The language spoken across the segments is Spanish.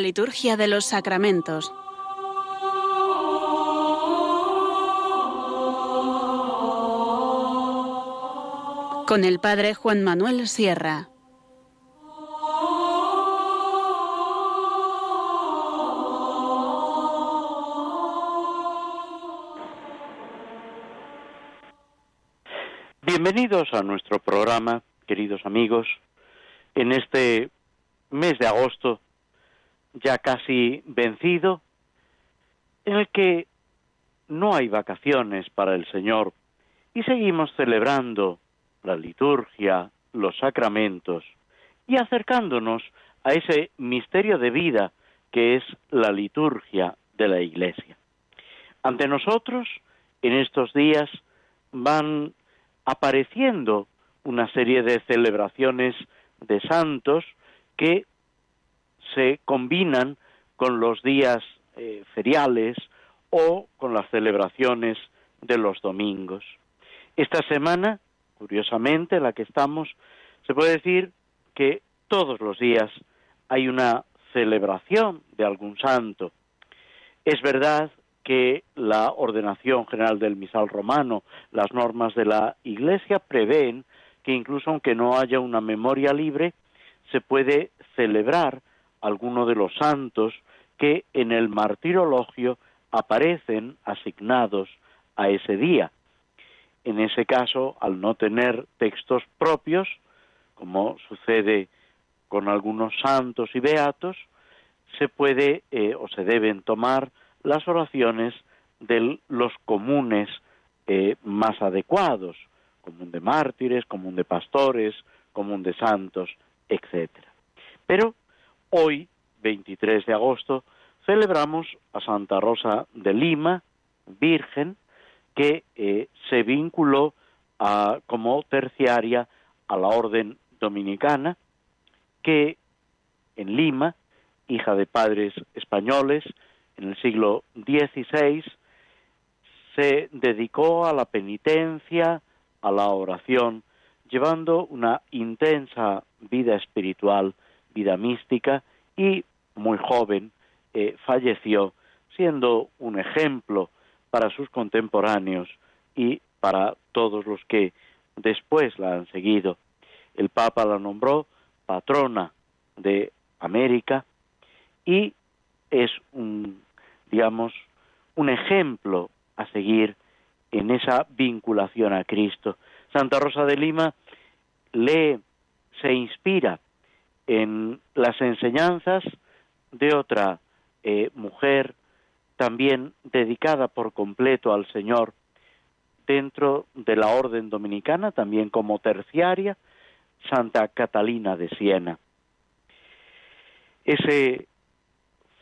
Liturgia de los sacramentos. Con el Padre Juan Manuel Sierra. Bienvenidos a nuestro programa, queridos amigos, en este mes de agosto ya casi vencido, en el que no hay vacaciones para el Señor y seguimos celebrando la liturgia, los sacramentos y acercándonos a ese misterio de vida que es la liturgia de la Iglesia. Ante nosotros, en estos días, van apareciendo una serie de celebraciones de santos que se combinan con los días eh, feriales o con las celebraciones de los domingos. Esta semana, curiosamente, la que estamos, se puede decir que todos los días hay una celebración de algún santo. Es verdad que la ordenación general del misal romano, las normas de la Iglesia prevén que incluso aunque no haya una memoria libre, se puede celebrar alguno de los santos que en el martirologio aparecen asignados a ese día. En ese caso, al no tener textos propios, como sucede con algunos santos y beatos, se puede eh, o se deben tomar las oraciones de los comunes eh, más adecuados, común de mártires, común de pastores, común de santos, etc. Pero Hoy, 23 de agosto, celebramos a Santa Rosa de Lima, Virgen, que eh, se vinculó como terciaria a la orden dominicana, que en Lima, hija de padres españoles, en el siglo XVI, se dedicó a la penitencia, a la oración, llevando una intensa vida espiritual vida mística y muy joven eh, falleció siendo un ejemplo para sus contemporáneos y para todos los que después la han seguido. El Papa la nombró patrona de América y es un, digamos, un ejemplo a seguir en esa vinculación a Cristo. Santa Rosa de Lima lee, se inspira en las enseñanzas de otra eh, mujer también dedicada por completo al Señor dentro de la orden dominicana, también como terciaria, Santa Catalina de Siena. Ese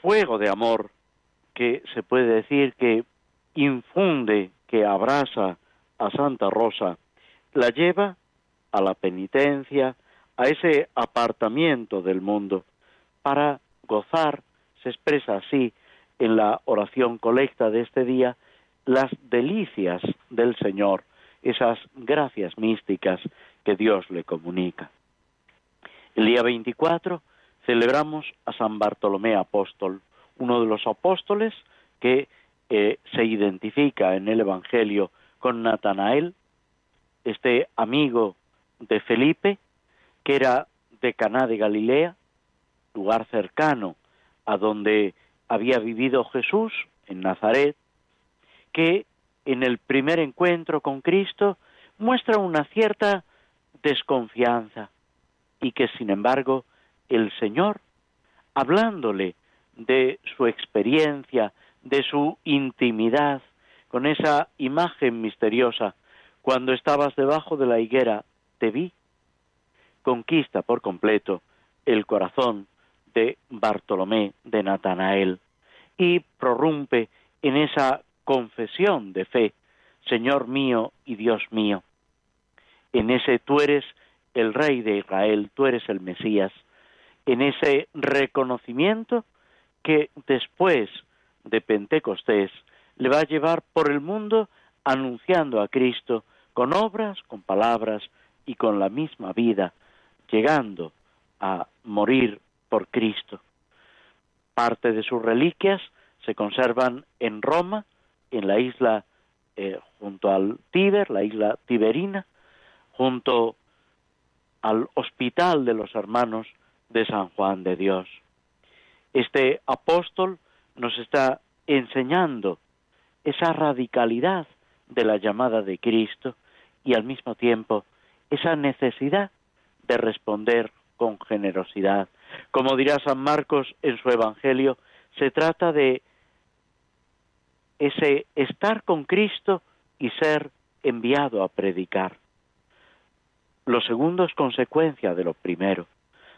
fuego de amor que se puede decir que infunde, que abraza a Santa Rosa, la lleva a la penitencia, a ese apartamiento del mundo para gozar, se expresa así en la oración colecta de este día, las delicias del Señor, esas gracias místicas que Dios le comunica. El día 24 celebramos a San Bartolomé Apóstol, uno de los apóstoles que eh, se identifica en el Evangelio con Natanael, este amigo de Felipe, que era de Caná de Galilea, lugar cercano a donde había vivido Jesús, en Nazaret, que en el primer encuentro con Cristo muestra una cierta desconfianza y que sin embargo el Señor, hablándole de su experiencia, de su intimidad, con esa imagen misteriosa, cuando estabas debajo de la higuera, te vi, conquista por completo el corazón de Bartolomé de Natanael y prorrumpe en esa confesión de fe, Señor mío y Dios mío. En ese tú eres el Rey de Israel, tú eres el Mesías, en ese reconocimiento que después de Pentecostés le va a llevar por el mundo anunciando a Cristo con obras, con palabras y con la misma vida, llegando a morir por Cristo. Parte de sus reliquias se conservan en Roma, en la isla eh, junto al Tíber, la isla tiberina, junto al hospital de los hermanos de San Juan de Dios. Este apóstol nos está enseñando esa radicalidad de la llamada de Cristo y al mismo tiempo esa necesidad de responder con generosidad. Como dirá San Marcos en su Evangelio, se trata de ese estar con Cristo y ser enviado a predicar. Lo segundo es consecuencia de lo primero.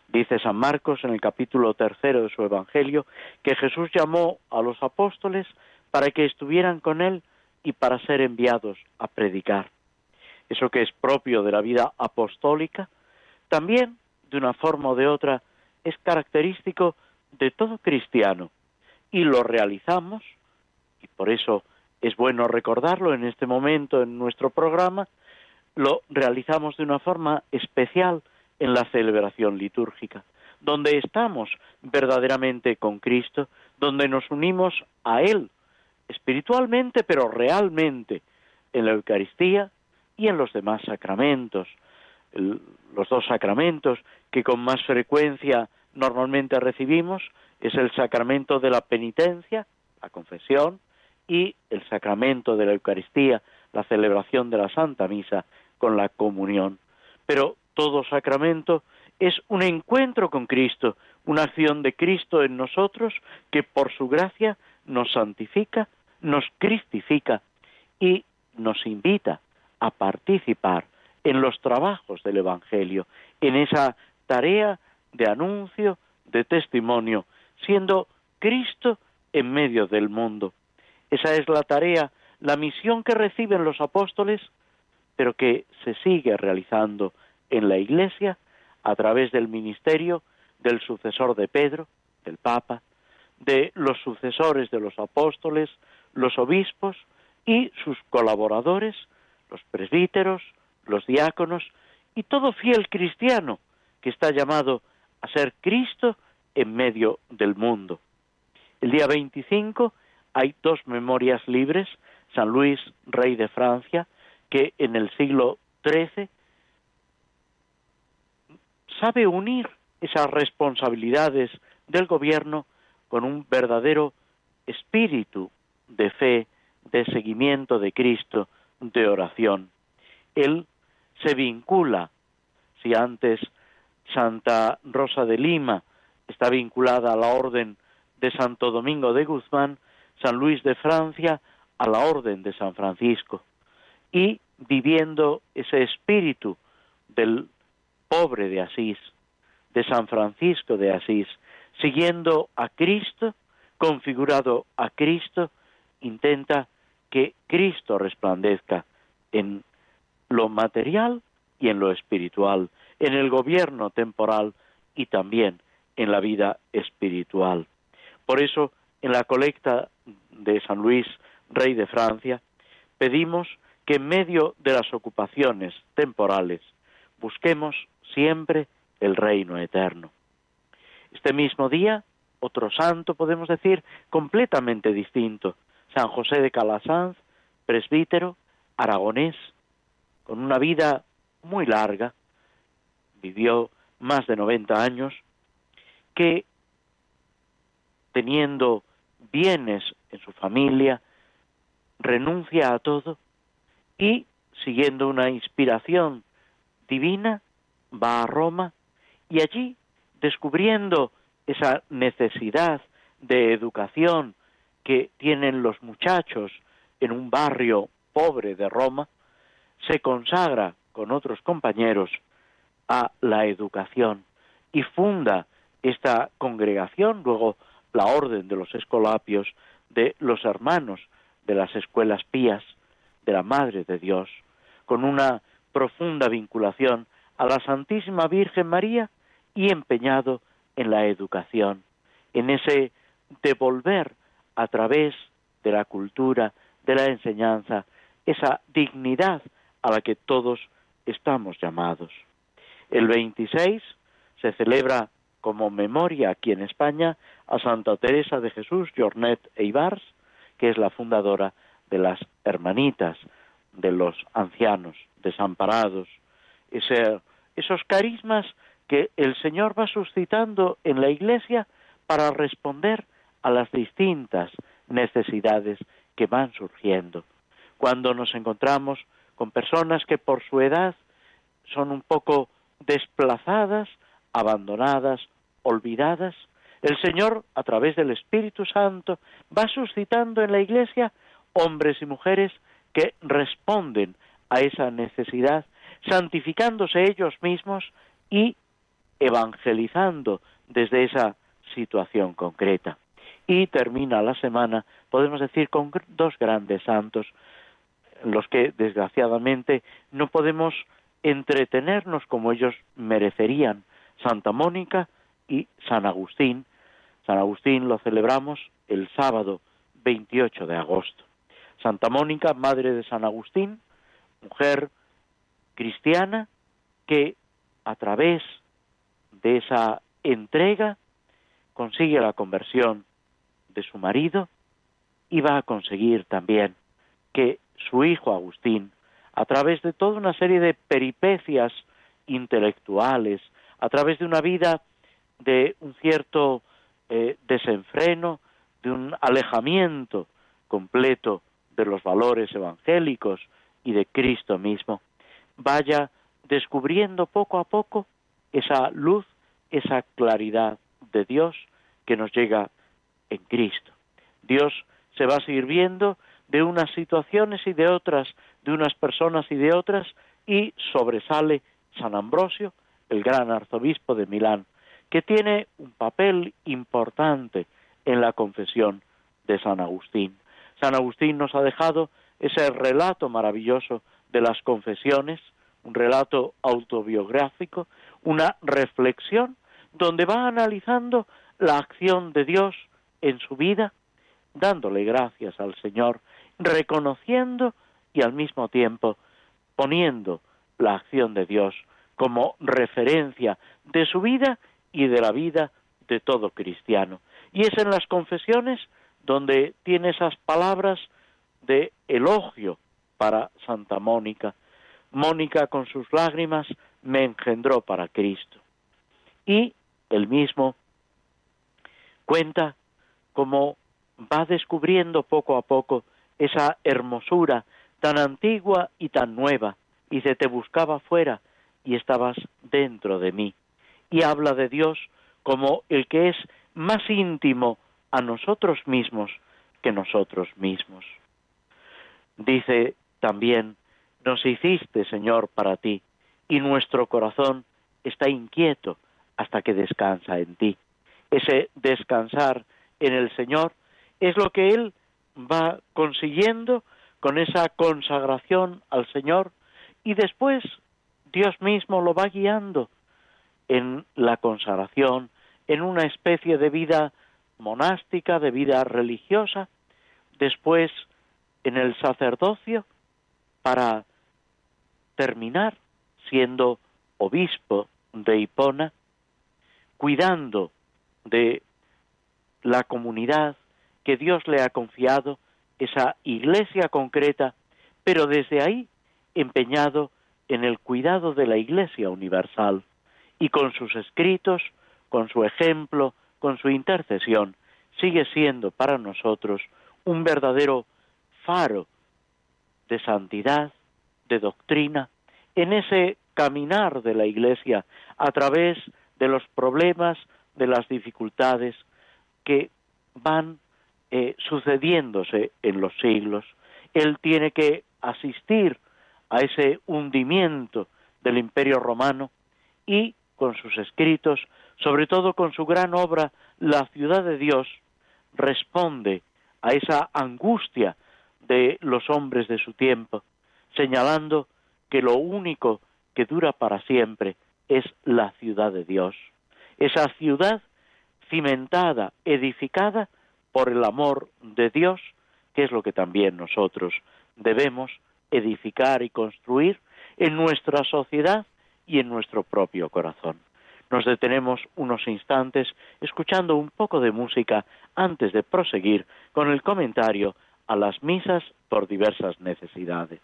Dice San Marcos en el capítulo tercero de su Evangelio que Jesús llamó a los apóstoles para que estuvieran con él y para ser enviados a predicar. Eso que es propio de la vida apostólica, también, de una forma o de otra, es característico de todo cristiano. Y lo realizamos, y por eso es bueno recordarlo en este momento en nuestro programa, lo realizamos de una forma especial en la celebración litúrgica, donde estamos verdaderamente con Cristo, donde nos unimos a Él espiritualmente, pero realmente en la Eucaristía y en los demás sacramentos. Los dos sacramentos que con más frecuencia normalmente recibimos es el sacramento de la penitencia, la confesión, y el sacramento de la Eucaristía, la celebración de la Santa Misa con la comunión. Pero todo sacramento es un encuentro con Cristo, una acción de Cristo en nosotros que por su gracia nos santifica nos cristifica y nos invita a participar en los trabajos del Evangelio, en esa tarea de anuncio, de testimonio, siendo Cristo en medio del mundo. Esa es la tarea, la misión que reciben los apóstoles, pero que se sigue realizando en la Iglesia a través del ministerio del sucesor de Pedro, del Papa, de los sucesores de los apóstoles, los obispos y sus colaboradores, los presbíteros, los diáconos y todo fiel cristiano que está llamado a ser Cristo en medio del mundo. El día 25 hay dos memorias libres, San Luis, rey de Francia, que en el siglo XIII sabe unir esas responsabilidades del gobierno con un verdadero espíritu de fe, de seguimiento de Cristo, de oración. Él se vincula, si antes Santa Rosa de Lima está vinculada a la orden de Santo Domingo de Guzmán, San Luis de Francia a la orden de San Francisco, y viviendo ese espíritu del pobre de Asís, de San Francisco de Asís, siguiendo a Cristo, configurado a Cristo, intenta que Cristo resplandezca en lo material y en lo espiritual, en el gobierno temporal y también en la vida espiritual. Por eso, en la colecta de San Luis, rey de Francia, pedimos que en medio de las ocupaciones temporales busquemos siempre el reino eterno. Este mismo día, otro santo, podemos decir, completamente distinto, San José de Calasanz, presbítero, aragonés, con una vida muy larga, vivió más de 90 años, que teniendo bienes en su familia, renuncia a todo y, siguiendo una inspiración divina, va a Roma y allí, descubriendo esa necesidad de educación que tienen los muchachos en un barrio pobre de Roma, se consagra con otros compañeros a la educación y funda esta congregación, luego la orden de los escolapios, de los hermanos de las escuelas pías, de la Madre de Dios, con una profunda vinculación a la Santísima Virgen María y empeñado en la educación, en ese devolver a través de la cultura, de la enseñanza, esa dignidad a la que todos estamos llamados. El 26 se celebra como memoria aquí en España a Santa Teresa de Jesús Jornet Eibars, que es la fundadora de las hermanitas, de los ancianos, desamparados, esos carismas que el Señor va suscitando en la Iglesia para responder a las distintas necesidades que van surgiendo. Cuando nos encontramos con personas que por su edad son un poco desplazadas, abandonadas, olvidadas, el Señor, a través del Espíritu Santo, va suscitando en la Iglesia hombres y mujeres que responden a esa necesidad, santificándose ellos mismos y evangelizando desde esa situación concreta. Y termina la semana, podemos decir, con dos grandes santos, los que desgraciadamente no podemos entretenernos como ellos merecerían, Santa Mónica y San Agustín. San Agustín lo celebramos el sábado 28 de agosto. Santa Mónica, madre de San Agustín, mujer cristiana que a través de esa entrega consigue la conversión de su marido y va a conseguir también que su hijo Agustín, a través de toda una serie de peripecias intelectuales, a través de una vida de un cierto eh, desenfreno, de un alejamiento completo de los valores evangélicos y de Cristo mismo, vaya descubriendo poco a poco esa luz, esa claridad de Dios que nos llega en Cristo. Dios se va sirviendo de unas situaciones y de otras, de unas personas y de otras, y sobresale San Ambrosio, el gran arzobispo de Milán, que tiene un papel importante en la confesión de San Agustín. San Agustín nos ha dejado ese relato maravilloso de las confesiones, un relato autobiográfico, una reflexión donde va analizando la acción de Dios en su vida, dándole gracias al Señor, reconociendo y al mismo tiempo poniendo la acción de Dios como referencia de su vida y de la vida de todo cristiano. Y es en las confesiones donde tiene esas palabras de elogio para Santa Mónica. Mónica con sus lágrimas me engendró para Cristo. Y él mismo cuenta cómo va descubriendo poco a poco esa hermosura tan antigua y tan nueva. Y se te buscaba fuera y estabas dentro de mí. Y habla de Dios como el que es más íntimo a nosotros mismos que nosotros mismos. Dice también, nos hiciste, Señor, para ti, y nuestro corazón está inquieto hasta que descansa en ti. Ese descansar en el Señor es lo que Él va consiguiendo con esa consagración al Señor y después Dios mismo lo va guiando en la consagración, en una especie de vida monástica, de vida religiosa, después en el sacerdocio, para terminar siendo obispo de Hipona, cuidando de la comunidad que Dios le ha confiado, esa iglesia concreta, pero desde ahí empeñado en el cuidado de la iglesia universal y con sus escritos, con su ejemplo, con su intercesión, sigue siendo para nosotros un verdadero faro de santidad, de doctrina, en ese caminar de la Iglesia a través de los problemas, de las dificultades que van eh, sucediéndose en los siglos. Él tiene que asistir a ese hundimiento del imperio romano y con sus escritos, sobre todo con su gran obra La ciudad de Dios, responde a esa angustia de los hombres de su tiempo, señalando que lo único que dura para siempre es la ciudad de Dios. Esa ciudad cimentada, edificada por el amor de Dios, que es lo que también nosotros debemos edificar y construir en nuestra sociedad y en nuestro propio corazón. nos detenemos unos instantes escuchando un poco de música antes de proseguir con el comentario a las misas por diversas necesidades.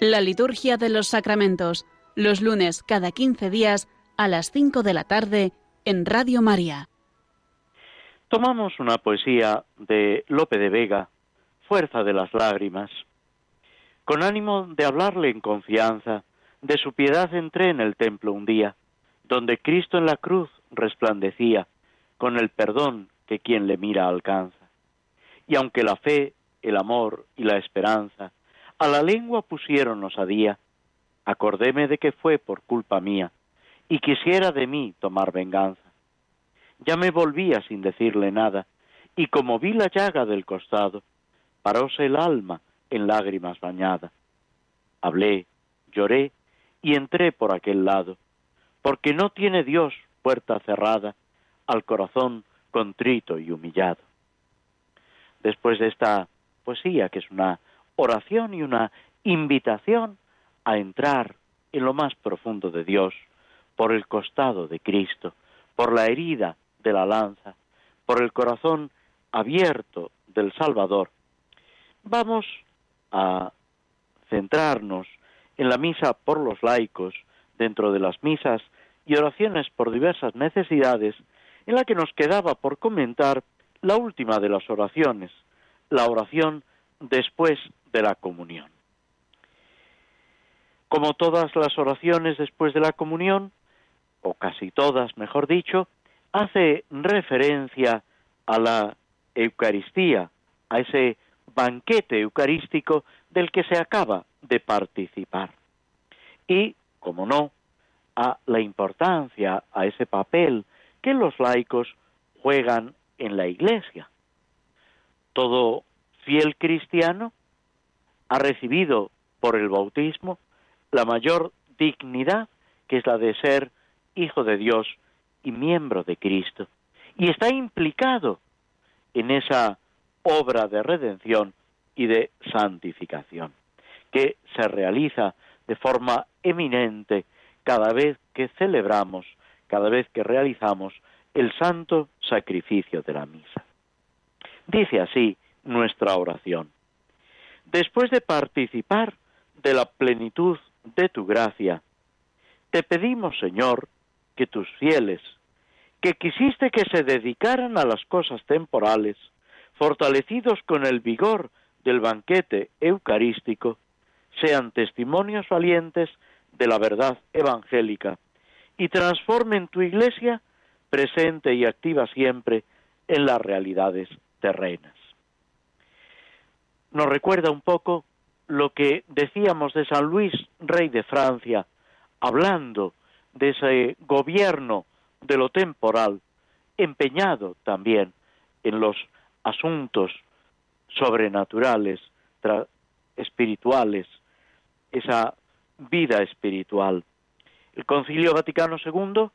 La liturgia de los sacramentos, los lunes cada 15 días a las 5 de la tarde en Radio María. Tomamos una poesía de Lope de Vega, Fuerza de las Lágrimas. Con ánimo de hablarle en confianza, de su piedad entré en el templo un día, donde Cristo en la cruz resplandecía, con el perdón que quien le mira alcanza. Y aunque la fe, el amor y la esperanza a la lengua pusieron osadía, acordéme de que fue por culpa mía, y quisiera de mí tomar venganza. Ya me volvía sin decirle nada, y como vi la llaga del costado, paróse el alma en lágrimas bañada. Hablé, lloré, y entré por aquel lado, porque no tiene Dios puerta cerrada al corazón contrito y humillado. Después de esta poesía, que es una oración y una invitación a entrar en lo más profundo de Dios, por el costado de Cristo, por la herida de la lanza, por el corazón abierto del Salvador. Vamos a centrarnos en la misa por los laicos, dentro de las misas y oraciones por diversas necesidades, en la que nos quedaba por comentar la última de las oraciones, la oración después de la comunión. Como todas las oraciones después de la comunión, o casi todas, mejor dicho, hace referencia a la Eucaristía, a ese banquete eucarístico del que se acaba de participar. Y, como no, a la importancia, a ese papel que los laicos juegan en la Iglesia. Todo fiel cristiano ha recibido por el bautismo la mayor dignidad que es la de ser hijo de Dios y miembro de Cristo. Y está implicado en esa obra de redención y de santificación, que se realiza de forma eminente cada vez que celebramos, cada vez que realizamos el santo sacrificio de la misa. Dice así nuestra oración. Después de participar de la plenitud de tu gracia, te pedimos, Señor, que tus fieles, que quisiste que se dedicaran a las cosas temporales, fortalecidos con el vigor del banquete eucarístico, sean testimonios valientes de la verdad evangélica y transformen tu iglesia presente y activa siempre en las realidades terrenas nos recuerda un poco lo que decíamos de San Luis, rey de Francia, hablando de ese gobierno de lo temporal, empeñado también en los asuntos sobrenaturales, espirituales, esa vida espiritual. El Concilio Vaticano II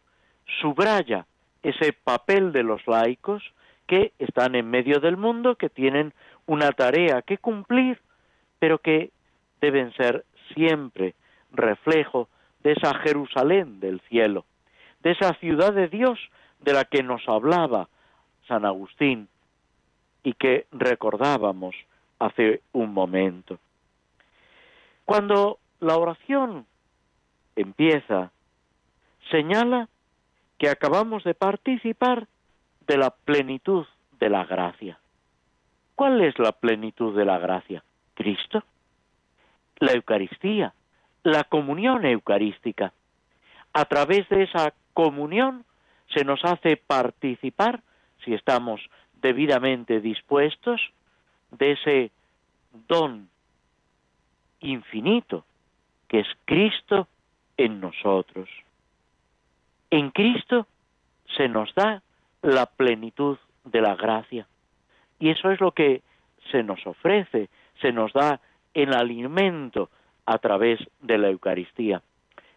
subraya ese papel de los laicos que están en medio del mundo, que tienen una tarea que cumplir, pero que deben ser siempre reflejo de esa Jerusalén del cielo, de esa ciudad de Dios de la que nos hablaba San Agustín y que recordábamos hace un momento. Cuando la oración empieza, señala que acabamos de participar de la plenitud de la gracia. ¿Cuál es la plenitud de la gracia? Cristo. La Eucaristía, la comunión eucarística. A través de esa comunión se nos hace participar, si estamos debidamente dispuestos, de ese don infinito que es Cristo en nosotros. En Cristo se nos da la plenitud de la gracia. Y eso es lo que se nos ofrece, se nos da el alimento a través de la Eucaristía.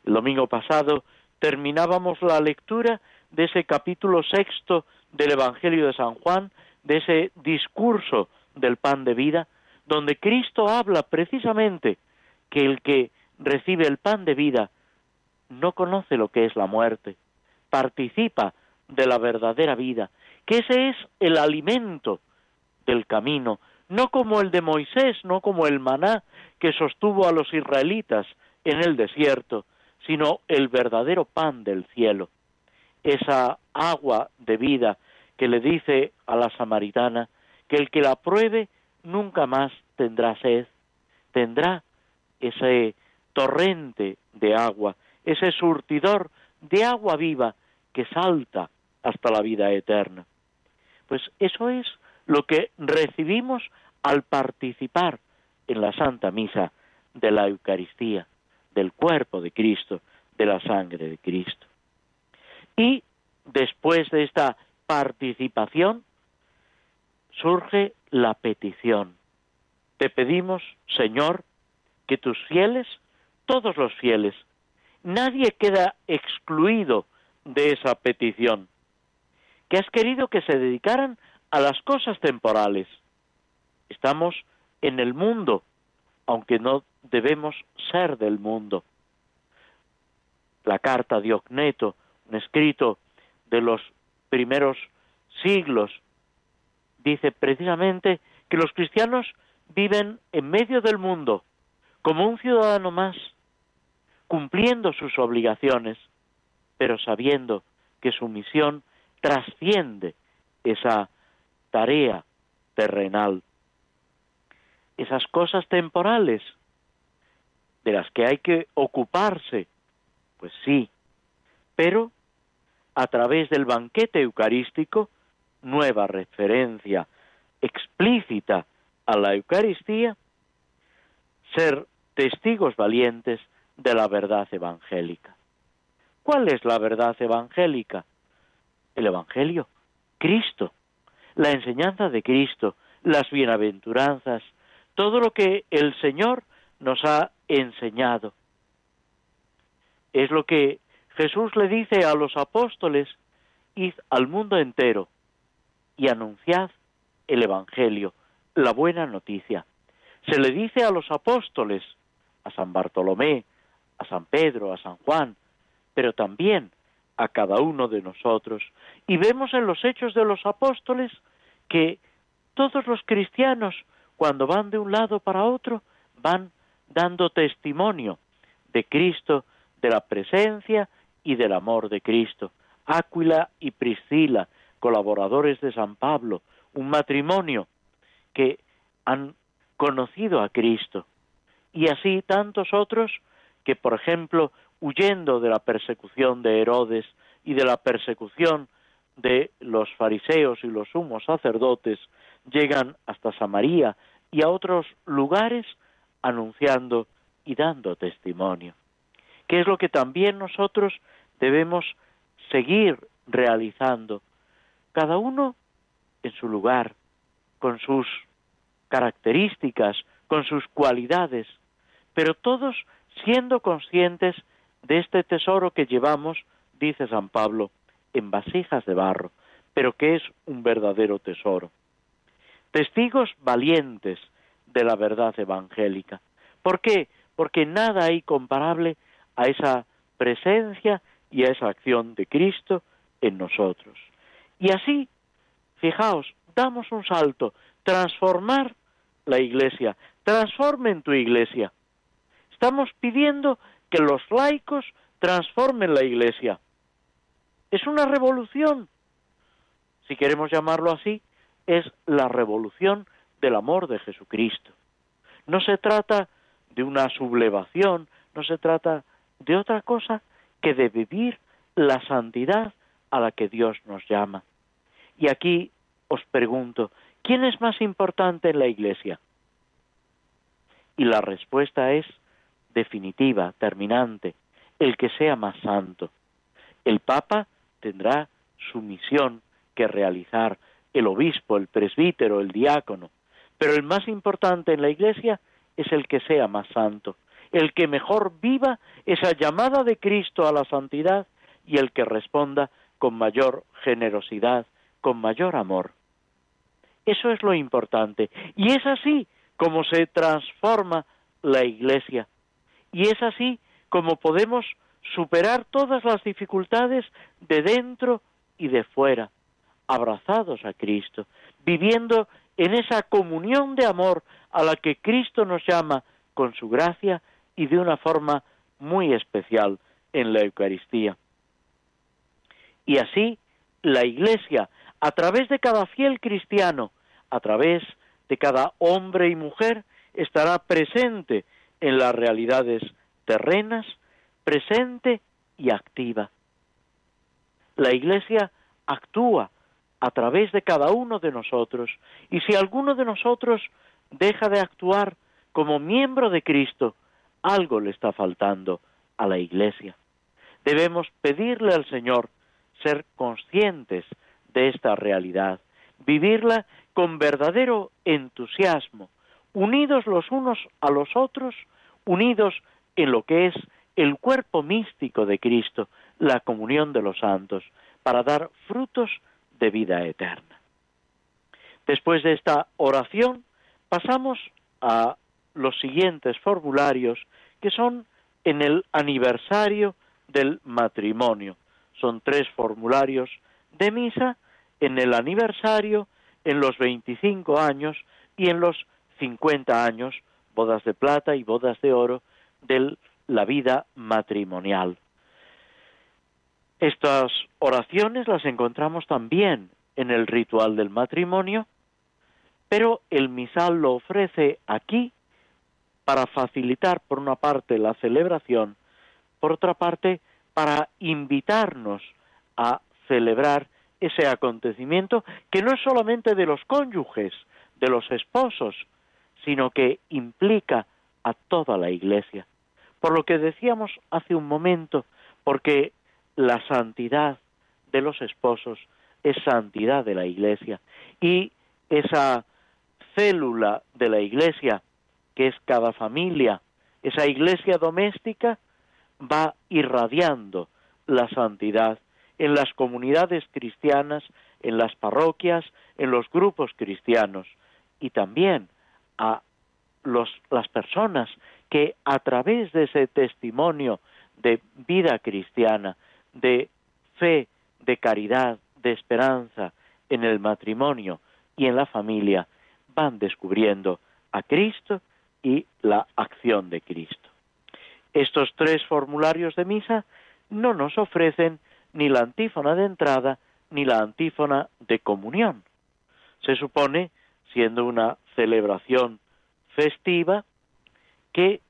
El domingo pasado terminábamos la lectura de ese capítulo sexto del Evangelio de San Juan, de ese discurso del pan de vida, donde Cristo habla precisamente que el que recibe el pan de vida no conoce lo que es la muerte, participa de la verdadera vida, que ese es el alimento del camino, no como el de Moisés, no como el maná que sostuvo a los israelitas en el desierto, sino el verdadero pan del cielo, esa agua de vida que le dice a la samaritana que el que la pruebe nunca más tendrá sed, tendrá ese torrente de agua, ese surtidor de agua viva que salta hasta la vida eterna. Pues eso es lo que recibimos al participar en la Santa Misa de la Eucaristía, del cuerpo de Cristo, de la sangre de Cristo. Y después de esta participación surge la petición. Te pedimos, Señor, que tus fieles, todos los fieles, nadie queda excluido de esa petición, que has querido que se dedicaran a las cosas temporales. Estamos en el mundo, aunque no debemos ser del mundo. La carta de Ocneto, un escrito de los primeros siglos, dice precisamente que los cristianos viven en medio del mundo como un ciudadano más, cumpliendo sus obligaciones, pero sabiendo que su misión trasciende esa tarea terrenal. Esas cosas temporales de las que hay que ocuparse, pues sí, pero a través del banquete eucarístico, nueva referencia explícita a la Eucaristía, ser testigos valientes de la verdad evangélica. ¿Cuál es la verdad evangélica? El Evangelio, Cristo, la enseñanza de Cristo, las bienaventuranzas, todo lo que el Señor nos ha enseñado. Es lo que Jesús le dice a los apóstoles, id al mundo entero y anunciad el Evangelio, la buena noticia. Se le dice a los apóstoles, a San Bartolomé, a San Pedro, a San Juan, pero también a cada uno de nosotros. Y vemos en los hechos de los apóstoles que todos los cristianos, cuando van de un lado para otro, van dando testimonio de Cristo, de la presencia y del amor de Cristo. Áquila y Priscila, colaboradores de San Pablo, un matrimonio que han conocido a Cristo. Y así tantos otros que, por ejemplo, huyendo de la persecución de Herodes y de la persecución de los fariseos y los sumos sacerdotes, llegan hasta Samaria y a otros lugares anunciando y dando testimonio. Que es lo que también nosotros debemos seguir realizando, cada uno en su lugar, con sus características, con sus cualidades, pero todos siendo conscientes de este tesoro que llevamos, dice San Pablo, en vasijas de barro, pero que es un verdadero tesoro. Testigos valientes de la verdad evangélica. ¿Por qué? Porque nada hay comparable a esa presencia y a esa acción de Cristo en nosotros. Y así, fijaos, damos un salto, transformar la iglesia, transformen tu iglesia. Estamos pidiendo que los laicos transformen la iglesia. Es una revolución, si queremos llamarlo así, es la revolución del amor de Jesucristo. No se trata de una sublevación, no se trata de otra cosa que de vivir la santidad a la que Dios nos llama. Y aquí os pregunto, ¿quién es más importante en la Iglesia? Y la respuesta es definitiva, terminante, el que sea más santo. El Papa tendrá su misión que realizar, el obispo, el presbítero, el diácono, pero el más importante en la Iglesia es el que sea más santo, el que mejor viva esa llamada de Cristo a la santidad y el que responda con mayor generosidad, con mayor amor. Eso es lo importante. Y es así como se transforma la Iglesia. Y es así como podemos superar todas las dificultades de dentro y de fuera, abrazados a Cristo, viviendo en esa comunión de amor a la que Cristo nos llama con su gracia y de una forma muy especial en la Eucaristía. Y así la Iglesia, a través de cada fiel cristiano, a través de cada hombre y mujer, estará presente en las realidades terrenas, presente y activa. La Iglesia actúa a través de cada uno de nosotros, y si alguno de nosotros deja de actuar como miembro de Cristo, algo le está faltando a la Iglesia. Debemos pedirle al Señor ser conscientes de esta realidad, vivirla con verdadero entusiasmo, unidos los unos a los otros, unidos en lo que es el cuerpo místico de Cristo, la comunión de los santos, para dar frutos de vida eterna. Después de esta oración, pasamos a los siguientes formularios que son en el aniversario del matrimonio. Son tres formularios de misa en el aniversario, en los 25 años y en los 50 años, bodas de plata y bodas de oro, de la vida matrimonial. Estas oraciones las encontramos también en el ritual del matrimonio, pero el misal lo ofrece aquí para facilitar, por una parte, la celebración, por otra parte, para invitarnos a celebrar ese acontecimiento que no es solamente de los cónyuges, de los esposos, sino que implica a toda la Iglesia. Por lo que decíamos hace un momento, porque la santidad de los esposos es santidad de la Iglesia. Y esa célula de la Iglesia que es cada familia, esa Iglesia doméstica va irradiando la santidad en las comunidades cristianas, en las parroquias, en los grupos cristianos y también a los, las personas que a través de ese testimonio de vida cristiana, de fe, de caridad, de esperanza en el matrimonio y en la familia, van descubriendo a Cristo y la acción de Cristo. Estos tres formularios de misa no nos ofrecen ni la antífona de entrada ni la antífona de comunión. Se supone, siendo una celebración festiva, que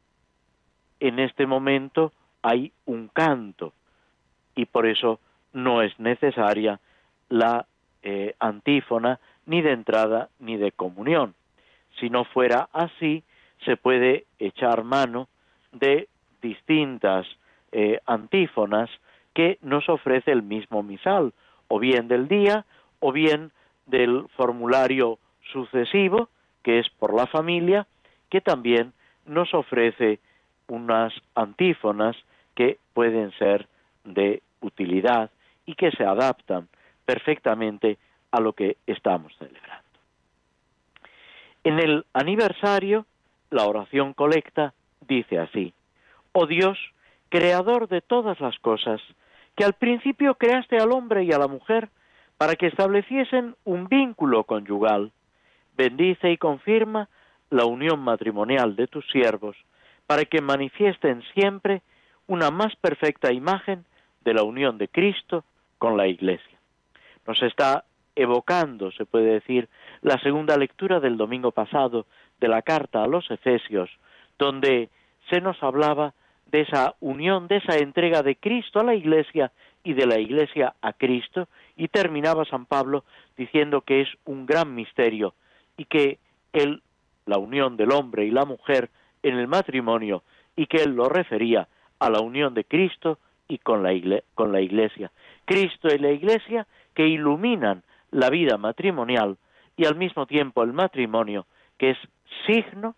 en este momento hay un canto y por eso no es necesaria la eh, antífona ni de entrada ni de comunión. Si no fuera así, se puede echar mano de distintas eh, antífonas que nos ofrece el mismo misal, o bien del día, o bien del formulario sucesivo, que es por la familia, que también nos ofrece unas antífonas que pueden ser de utilidad y que se adaptan perfectamente a lo que estamos celebrando. En el aniversario, la oración colecta dice así, Oh Dios, creador de todas las cosas, que al principio creaste al hombre y a la mujer para que estableciesen un vínculo conyugal, bendice y confirma la unión matrimonial de tus siervos, para que manifiesten siempre una más perfecta imagen de la unión de Cristo con la Iglesia. Nos está evocando, se puede decir, la segunda lectura del domingo pasado de la carta a los Efesios, donde se nos hablaba de esa unión, de esa entrega de Cristo a la Iglesia y de la Iglesia a Cristo, y terminaba San Pablo diciendo que es un gran misterio y que él, la unión del hombre y la mujer en el matrimonio, y que él lo refería a la unión de Cristo y con la, con la Iglesia. Cristo y la Iglesia que iluminan la vida matrimonial y al mismo tiempo el matrimonio, que es signo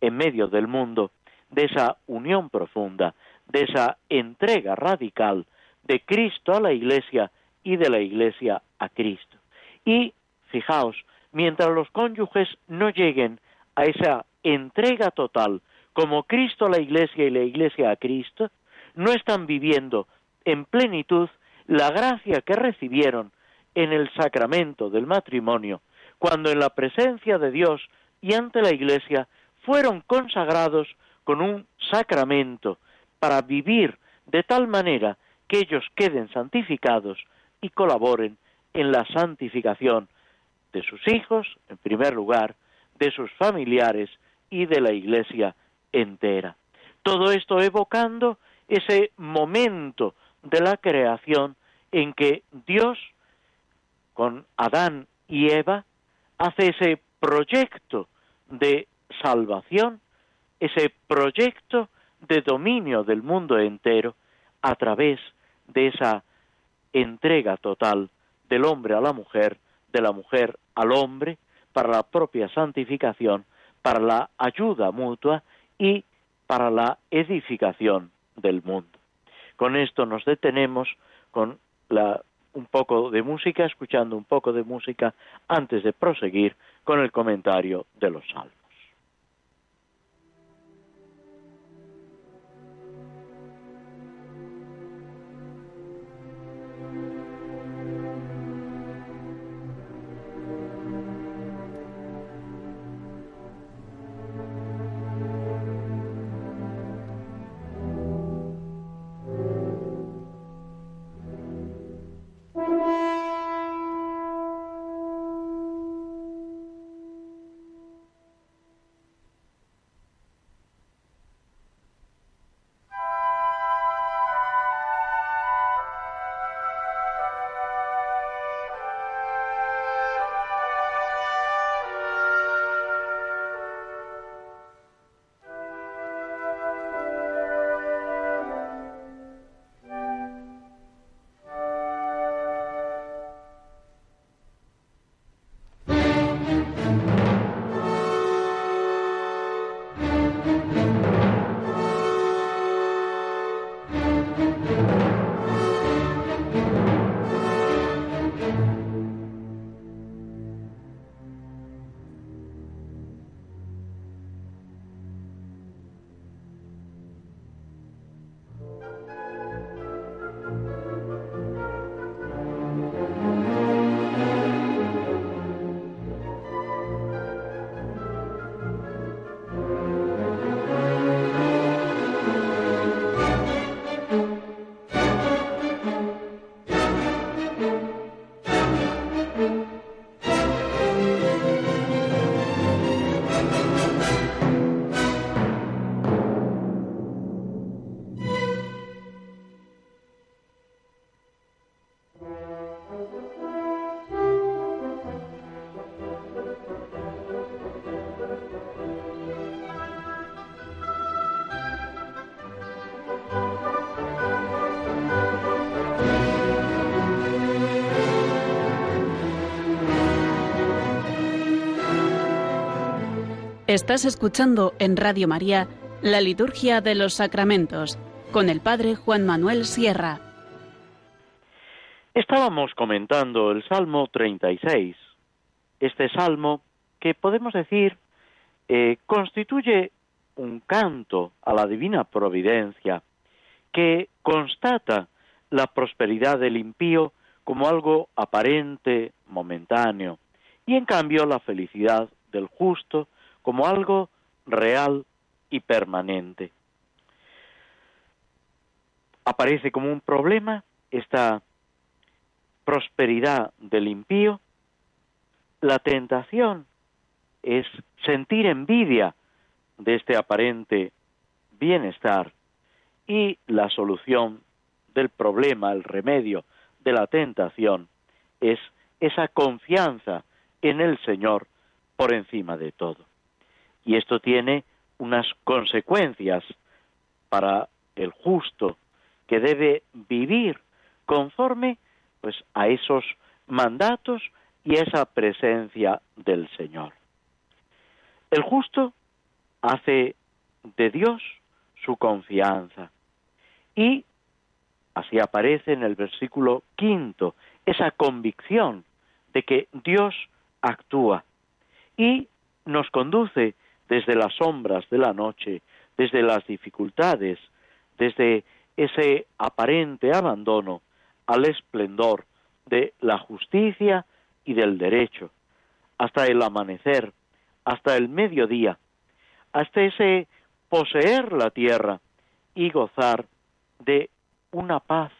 en medio del mundo de esa unión profunda, de esa entrega radical de Cristo a la Iglesia y de la Iglesia a Cristo. Y, fijaos, mientras los cónyuges no lleguen a esa entrega total. Como Cristo a la Iglesia y la Iglesia a Cristo, no están viviendo en plenitud la gracia que recibieron en el sacramento del matrimonio, cuando en la presencia de Dios y ante la Iglesia fueron consagrados con un sacramento para vivir de tal manera que ellos queden santificados y colaboren en la santificación de sus hijos, en primer lugar, de sus familiares y de la Iglesia entera. Todo esto evocando ese momento de la creación en que Dios, con Adán y Eva, hace ese proyecto de salvación, ese proyecto de dominio del mundo entero a través de esa entrega total del hombre a la mujer, de la mujer al hombre, para la propia santificación, para la ayuda mutua y para la edificación del mundo. Con esto nos detenemos con un poco de música, escuchando un poco de música antes de proseguir con el comentario de los salmos. Estás escuchando en Radio María la Liturgia de los Sacramentos con el Padre Juan Manuel Sierra. Estábamos comentando el Salmo 36, este salmo que podemos decir eh, constituye un canto a la divina providencia que constata la prosperidad del impío como algo aparente, momentáneo, y en cambio la felicidad del justo como algo real y permanente. Aparece como un problema esta prosperidad del impío. La tentación es sentir envidia de este aparente bienestar y la solución del problema, el remedio de la tentación es esa confianza en el Señor por encima de todo y esto tiene unas consecuencias para el justo que debe vivir conforme pues a esos mandatos y esa presencia del Señor. El justo hace de Dios su confianza y así aparece en el versículo quinto esa convicción de que Dios actúa y nos conduce desde las sombras de la noche, desde las dificultades, desde ese aparente abandono al esplendor de la justicia y del derecho, hasta el amanecer, hasta el mediodía, hasta ese poseer la tierra y gozar de una paz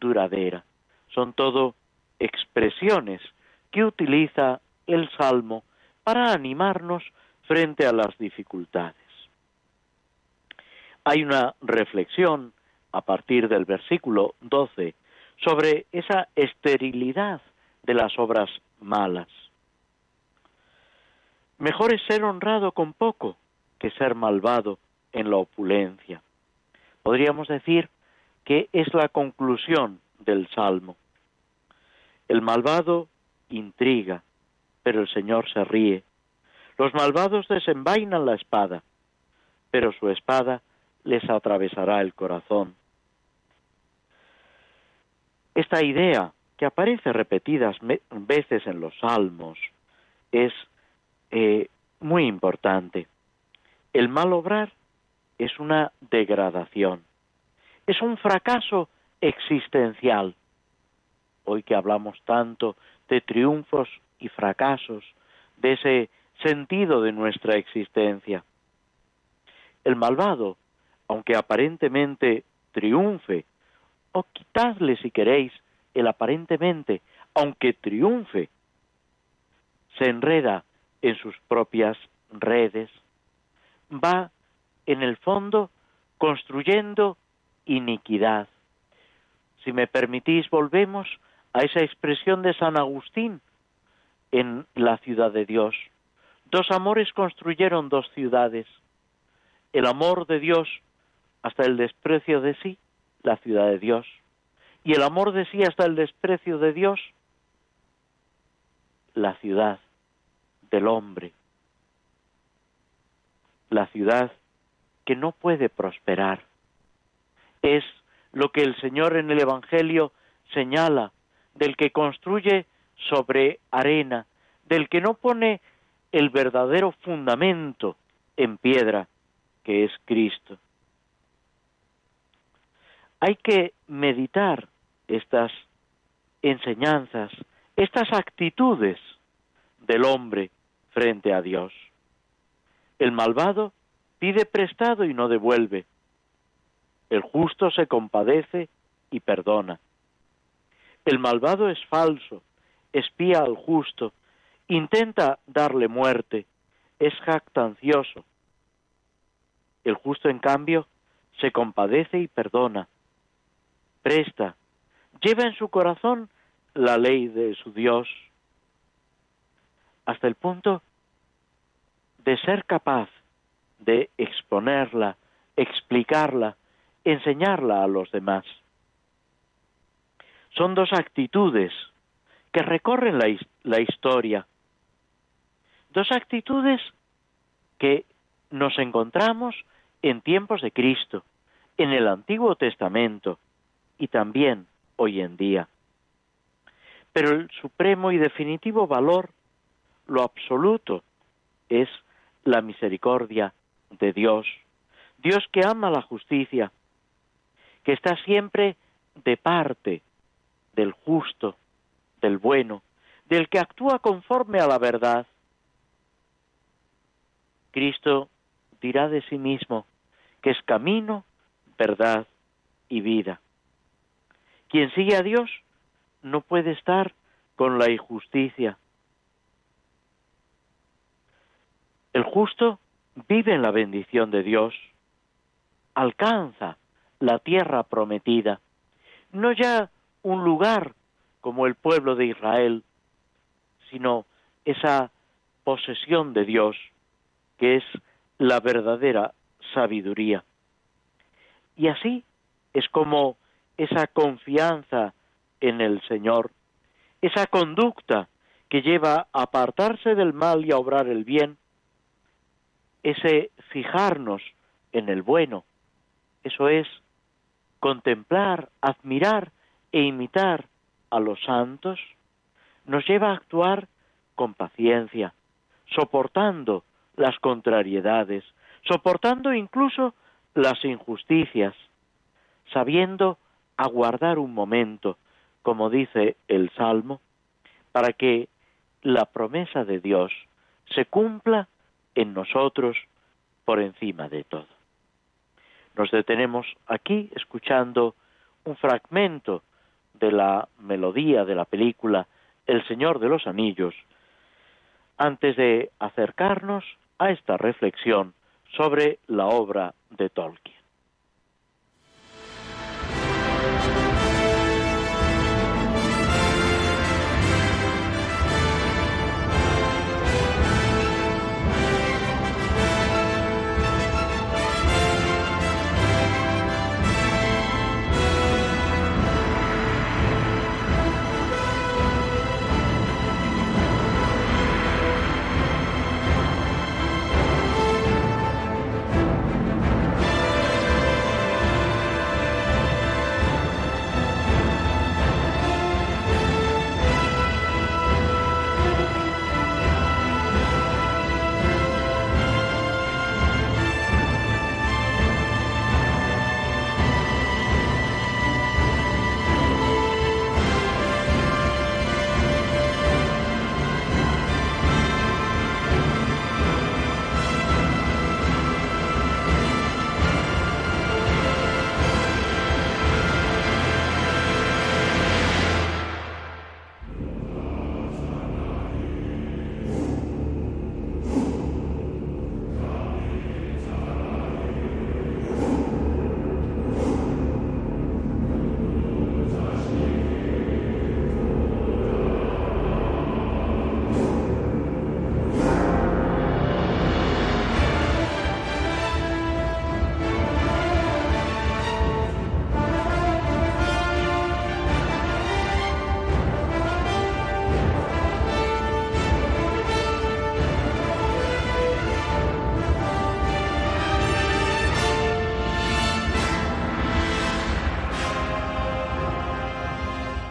duradera. Son todo expresiones que utiliza el Salmo para animarnos frente a las dificultades. Hay una reflexión a partir del versículo 12 sobre esa esterilidad de las obras malas. Mejor es ser honrado con poco que ser malvado en la opulencia. Podríamos decir que es la conclusión del Salmo. El malvado intriga, pero el Señor se ríe. Los malvados desenvainan la espada, pero su espada les atravesará el corazón. Esta idea, que aparece repetidas veces en los salmos, es eh, muy importante. El mal obrar es una degradación, es un fracaso existencial. Hoy que hablamos tanto de triunfos y fracasos, de ese sentido de nuestra existencia. El malvado, aunque aparentemente triunfe, o quitadle si queréis el aparentemente, aunque triunfe, se enreda en sus propias redes, va en el fondo construyendo iniquidad. Si me permitís, volvemos a esa expresión de San Agustín en la ciudad de Dios. Dos amores construyeron dos ciudades. El amor de Dios hasta el desprecio de sí, la ciudad de Dios. Y el amor de sí hasta el desprecio de Dios, la ciudad del hombre. La ciudad que no puede prosperar. Es lo que el Señor en el Evangelio señala, del que construye sobre arena, del que no pone el verdadero fundamento en piedra, que es Cristo. Hay que meditar estas enseñanzas, estas actitudes del hombre frente a Dios. El malvado pide prestado y no devuelve. El justo se compadece y perdona. El malvado es falso, espía al justo intenta darle muerte, es jactancioso. El justo, en cambio, se compadece y perdona, presta, lleva en su corazón la ley de su Dios, hasta el punto de ser capaz de exponerla, explicarla, enseñarla a los demás. Son dos actitudes que recorren la, la historia Dos actitudes que nos encontramos en tiempos de Cristo, en el Antiguo Testamento y también hoy en día. Pero el supremo y definitivo valor, lo absoluto, es la misericordia de Dios. Dios que ama la justicia, que está siempre de parte del justo, del bueno, del que actúa conforme a la verdad. Cristo dirá de sí mismo que es camino, verdad y vida. Quien sigue a Dios no puede estar con la injusticia. El justo vive en la bendición de Dios, alcanza la tierra prometida, no ya un lugar como el pueblo de Israel, sino esa posesión de Dios que es la verdadera sabiduría. Y así es como esa confianza en el Señor, esa conducta que lleva a apartarse del mal y a obrar el bien, ese fijarnos en el bueno, eso es contemplar, admirar e imitar a los santos, nos lleva a actuar con paciencia, soportando las contrariedades, soportando incluso las injusticias, sabiendo aguardar un momento, como dice el Salmo, para que la promesa de Dios se cumpla en nosotros por encima de todo. Nos detenemos aquí escuchando un fragmento de la melodía de la película El Señor de los Anillos, antes de acercarnos a esta reflexión sobre la obra de Tolkien.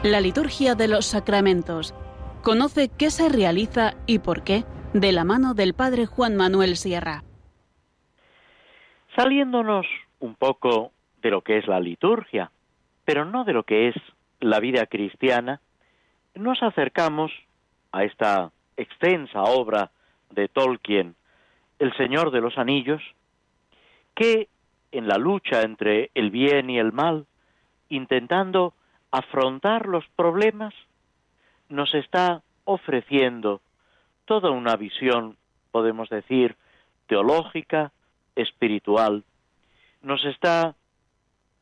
La liturgia de los sacramentos. Conoce qué se realiza y por qué de la mano del Padre Juan Manuel Sierra. Saliéndonos un poco de lo que es la liturgia, pero no de lo que es la vida cristiana, nos acercamos a esta extensa obra de Tolkien, El Señor de los Anillos, que en la lucha entre el bien y el mal, intentando afrontar los problemas, nos está ofreciendo toda una visión, podemos decir, teológica, espiritual. Nos está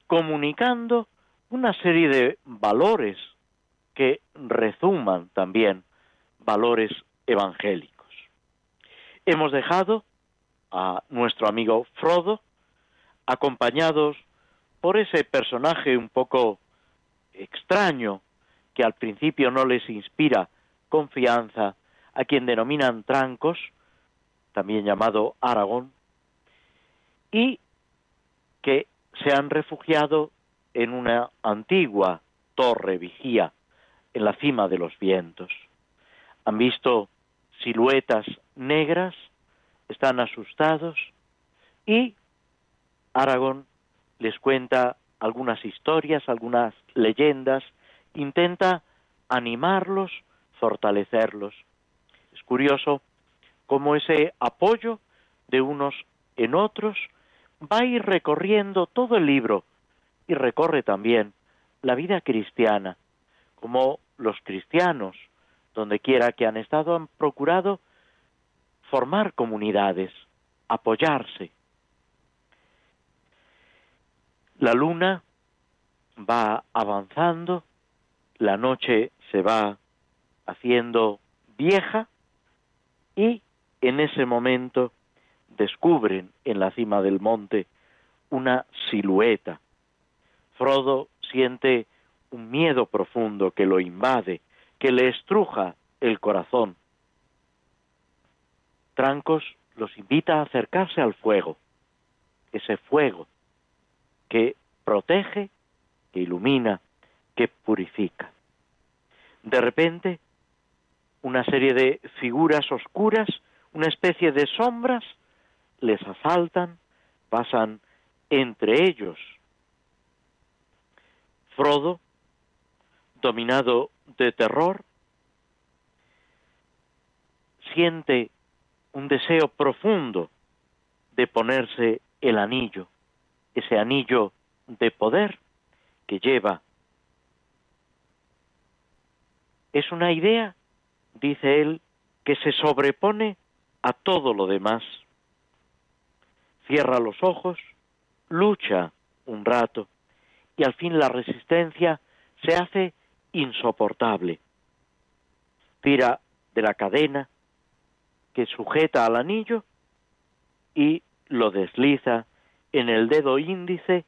comunicando una serie de valores que rezuman también valores evangélicos. Hemos dejado a nuestro amigo Frodo acompañados por ese personaje un poco extraño que al principio no les inspira confianza, a quien denominan trancos, también llamado Aragón, y que se han refugiado en una antigua torre vigía en la cima de los vientos. Han visto siluetas negras, están asustados y Aragón les cuenta algunas historias, algunas leyendas, intenta animarlos, fortalecerlos. Es curioso cómo ese apoyo de unos en otros va a ir recorriendo todo el libro y recorre también la vida cristiana, como los cristianos, donde quiera que han estado, han procurado formar comunidades, apoyarse. La luna va avanzando, la noche se va haciendo vieja y en ese momento descubren en la cima del monte una silueta. Frodo siente un miedo profundo que lo invade, que le estruja el corazón. Trancos los invita a acercarse al fuego, ese fuego que protege, que ilumina, que purifica. De repente, una serie de figuras oscuras, una especie de sombras, les asaltan, pasan entre ellos. Frodo, dominado de terror, siente un deseo profundo de ponerse el anillo, ese anillo de poder que lleva. Es una idea, dice él, que se sobrepone a todo lo demás. Cierra los ojos, lucha un rato y al fin la resistencia se hace insoportable. Tira de la cadena que sujeta al anillo y lo desliza en el dedo índice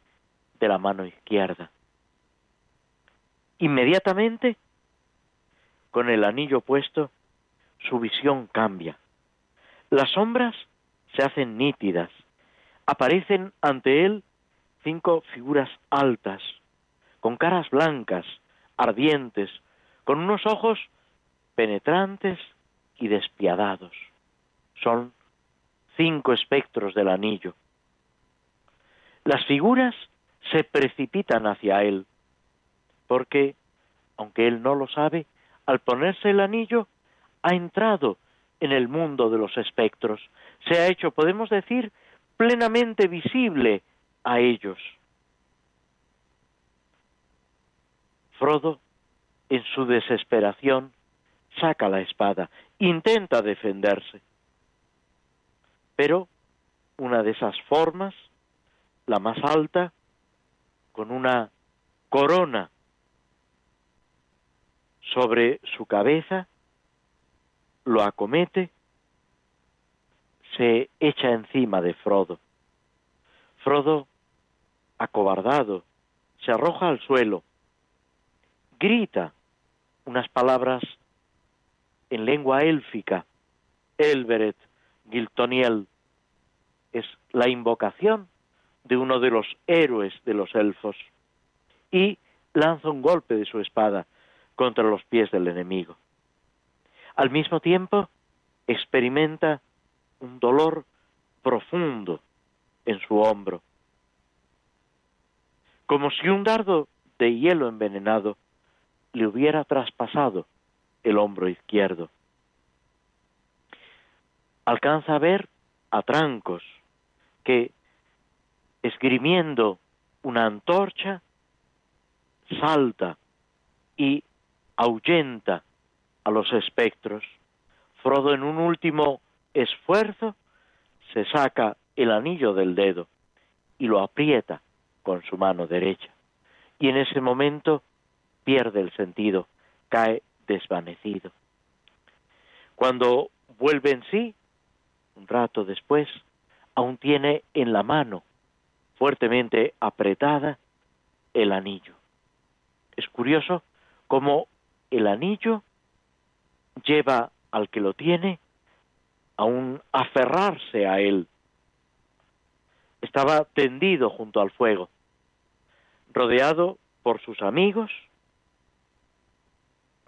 de la mano izquierda. Inmediatamente, con el anillo puesto, su visión cambia. Las sombras se hacen nítidas. Aparecen ante él cinco figuras altas, con caras blancas, ardientes, con unos ojos penetrantes y despiadados. Son cinco espectros del anillo. Las figuras se precipitan hacia él, porque, aunque él no lo sabe, al ponerse el anillo, ha entrado en el mundo de los espectros, se ha hecho, podemos decir, plenamente visible a ellos. Frodo, en su desesperación, saca la espada, intenta defenderse. Pero una de esas formas, la más alta, con una corona sobre su cabeza, lo acomete, se echa encima de Frodo. Frodo, acobardado, se arroja al suelo, grita unas palabras en lengua élfica, Elberet, Giltoniel, es la invocación de uno de los héroes de los elfos, y lanza un golpe de su espada contra los pies del enemigo. Al mismo tiempo, experimenta un dolor profundo en su hombro, como si un dardo de hielo envenenado le hubiera traspasado el hombro izquierdo. Alcanza a ver a Trancos, que, esgrimiendo una antorcha, salta y ahuyenta a los espectros. Frodo en un último esfuerzo se saca el anillo del dedo y lo aprieta con su mano derecha. Y en ese momento pierde el sentido, cae desvanecido. Cuando vuelve en sí, un rato después, aún tiene en la mano, fuertemente apretada, el anillo. Es curioso cómo el anillo lleva al que lo tiene a un aferrarse a él. Estaba tendido junto al fuego, rodeado por sus amigos.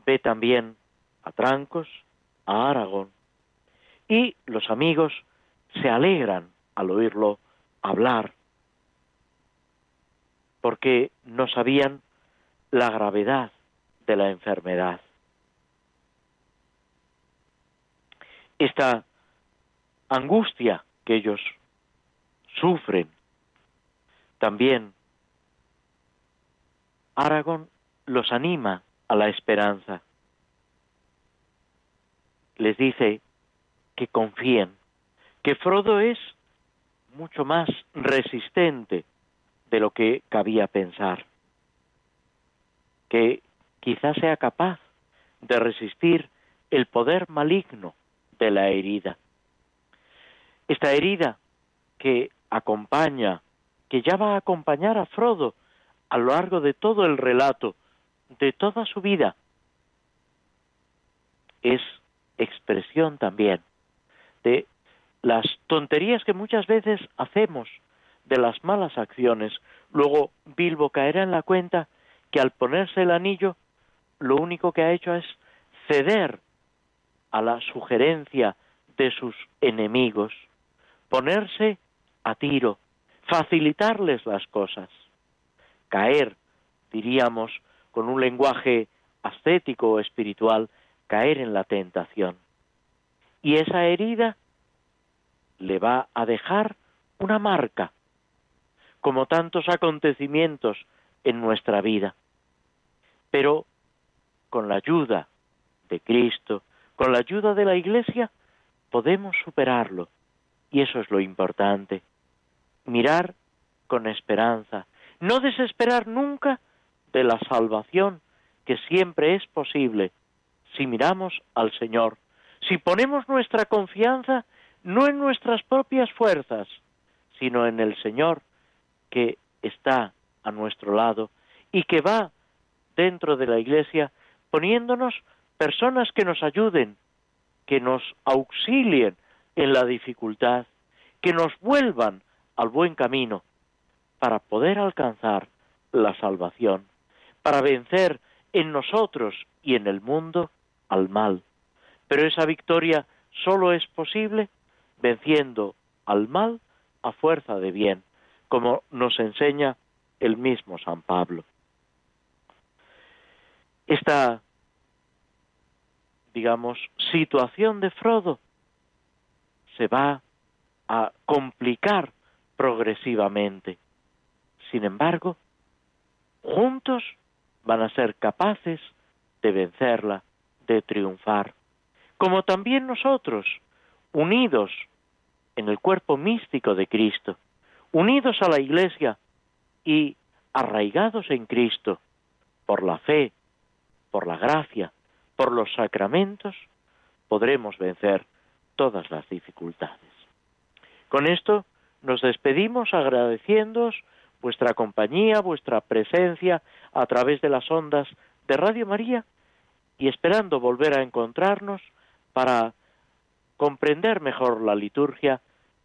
Ve también a Trancos, a Aragón, y los amigos se alegran al oírlo hablar, porque no sabían la gravedad de la enfermedad. Esta angustia que ellos sufren, también Aragón los anima a la esperanza. Les dice que confíen, que Frodo es mucho más resistente de lo que cabía pensar, que quizás sea capaz de resistir el poder maligno de la herida. Esta herida que acompaña, que ya va a acompañar a Frodo a lo largo de todo el relato, de toda su vida, es expresión también de las tonterías que muchas veces hacemos, de las malas acciones. Luego Bilbo caerá en la cuenta que al ponerse el anillo, lo único que ha hecho es ceder a la sugerencia de sus enemigos, ponerse a tiro, facilitarles las cosas, caer, diríamos, con un lenguaje ascético o espiritual, caer en la tentación. Y esa herida le va a dejar una marca, como tantos acontecimientos en nuestra vida. Pero con la ayuda de Cristo, con la ayuda de la Iglesia, podemos superarlo. Y eso es lo importante. Mirar con esperanza. No desesperar nunca de la salvación que siempre es posible si miramos al Señor. Si ponemos nuestra confianza no en nuestras propias fuerzas, sino en el Señor que está a nuestro lado y que va dentro de la Iglesia poniéndonos personas que nos ayuden, que nos auxilien en la dificultad, que nos vuelvan al buen camino para poder alcanzar la salvación, para vencer en nosotros y en el mundo al mal. Pero esa victoria solo es posible venciendo al mal a fuerza de bien, como nos enseña el mismo San Pablo. Esta digamos, situación de Frodo se va a complicar progresivamente. Sin embargo, juntos van a ser capaces de vencerla, de triunfar, como también nosotros, unidos en el cuerpo místico de Cristo, unidos a la Iglesia y arraigados en Cristo por la fe, por la gracia, por los sacramentos, podremos vencer todas las dificultades. Con esto nos despedimos agradeciéndoos vuestra compañía, vuestra presencia a través de las ondas de Radio María y esperando volver a encontrarnos para comprender mejor la liturgia,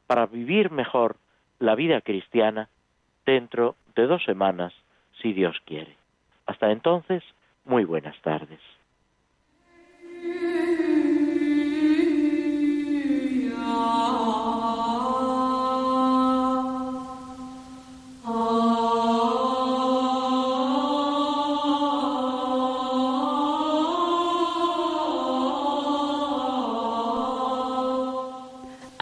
para vivir mejor la vida cristiana dentro de dos semanas, si Dios quiere. Hasta entonces, muy buenas tardes.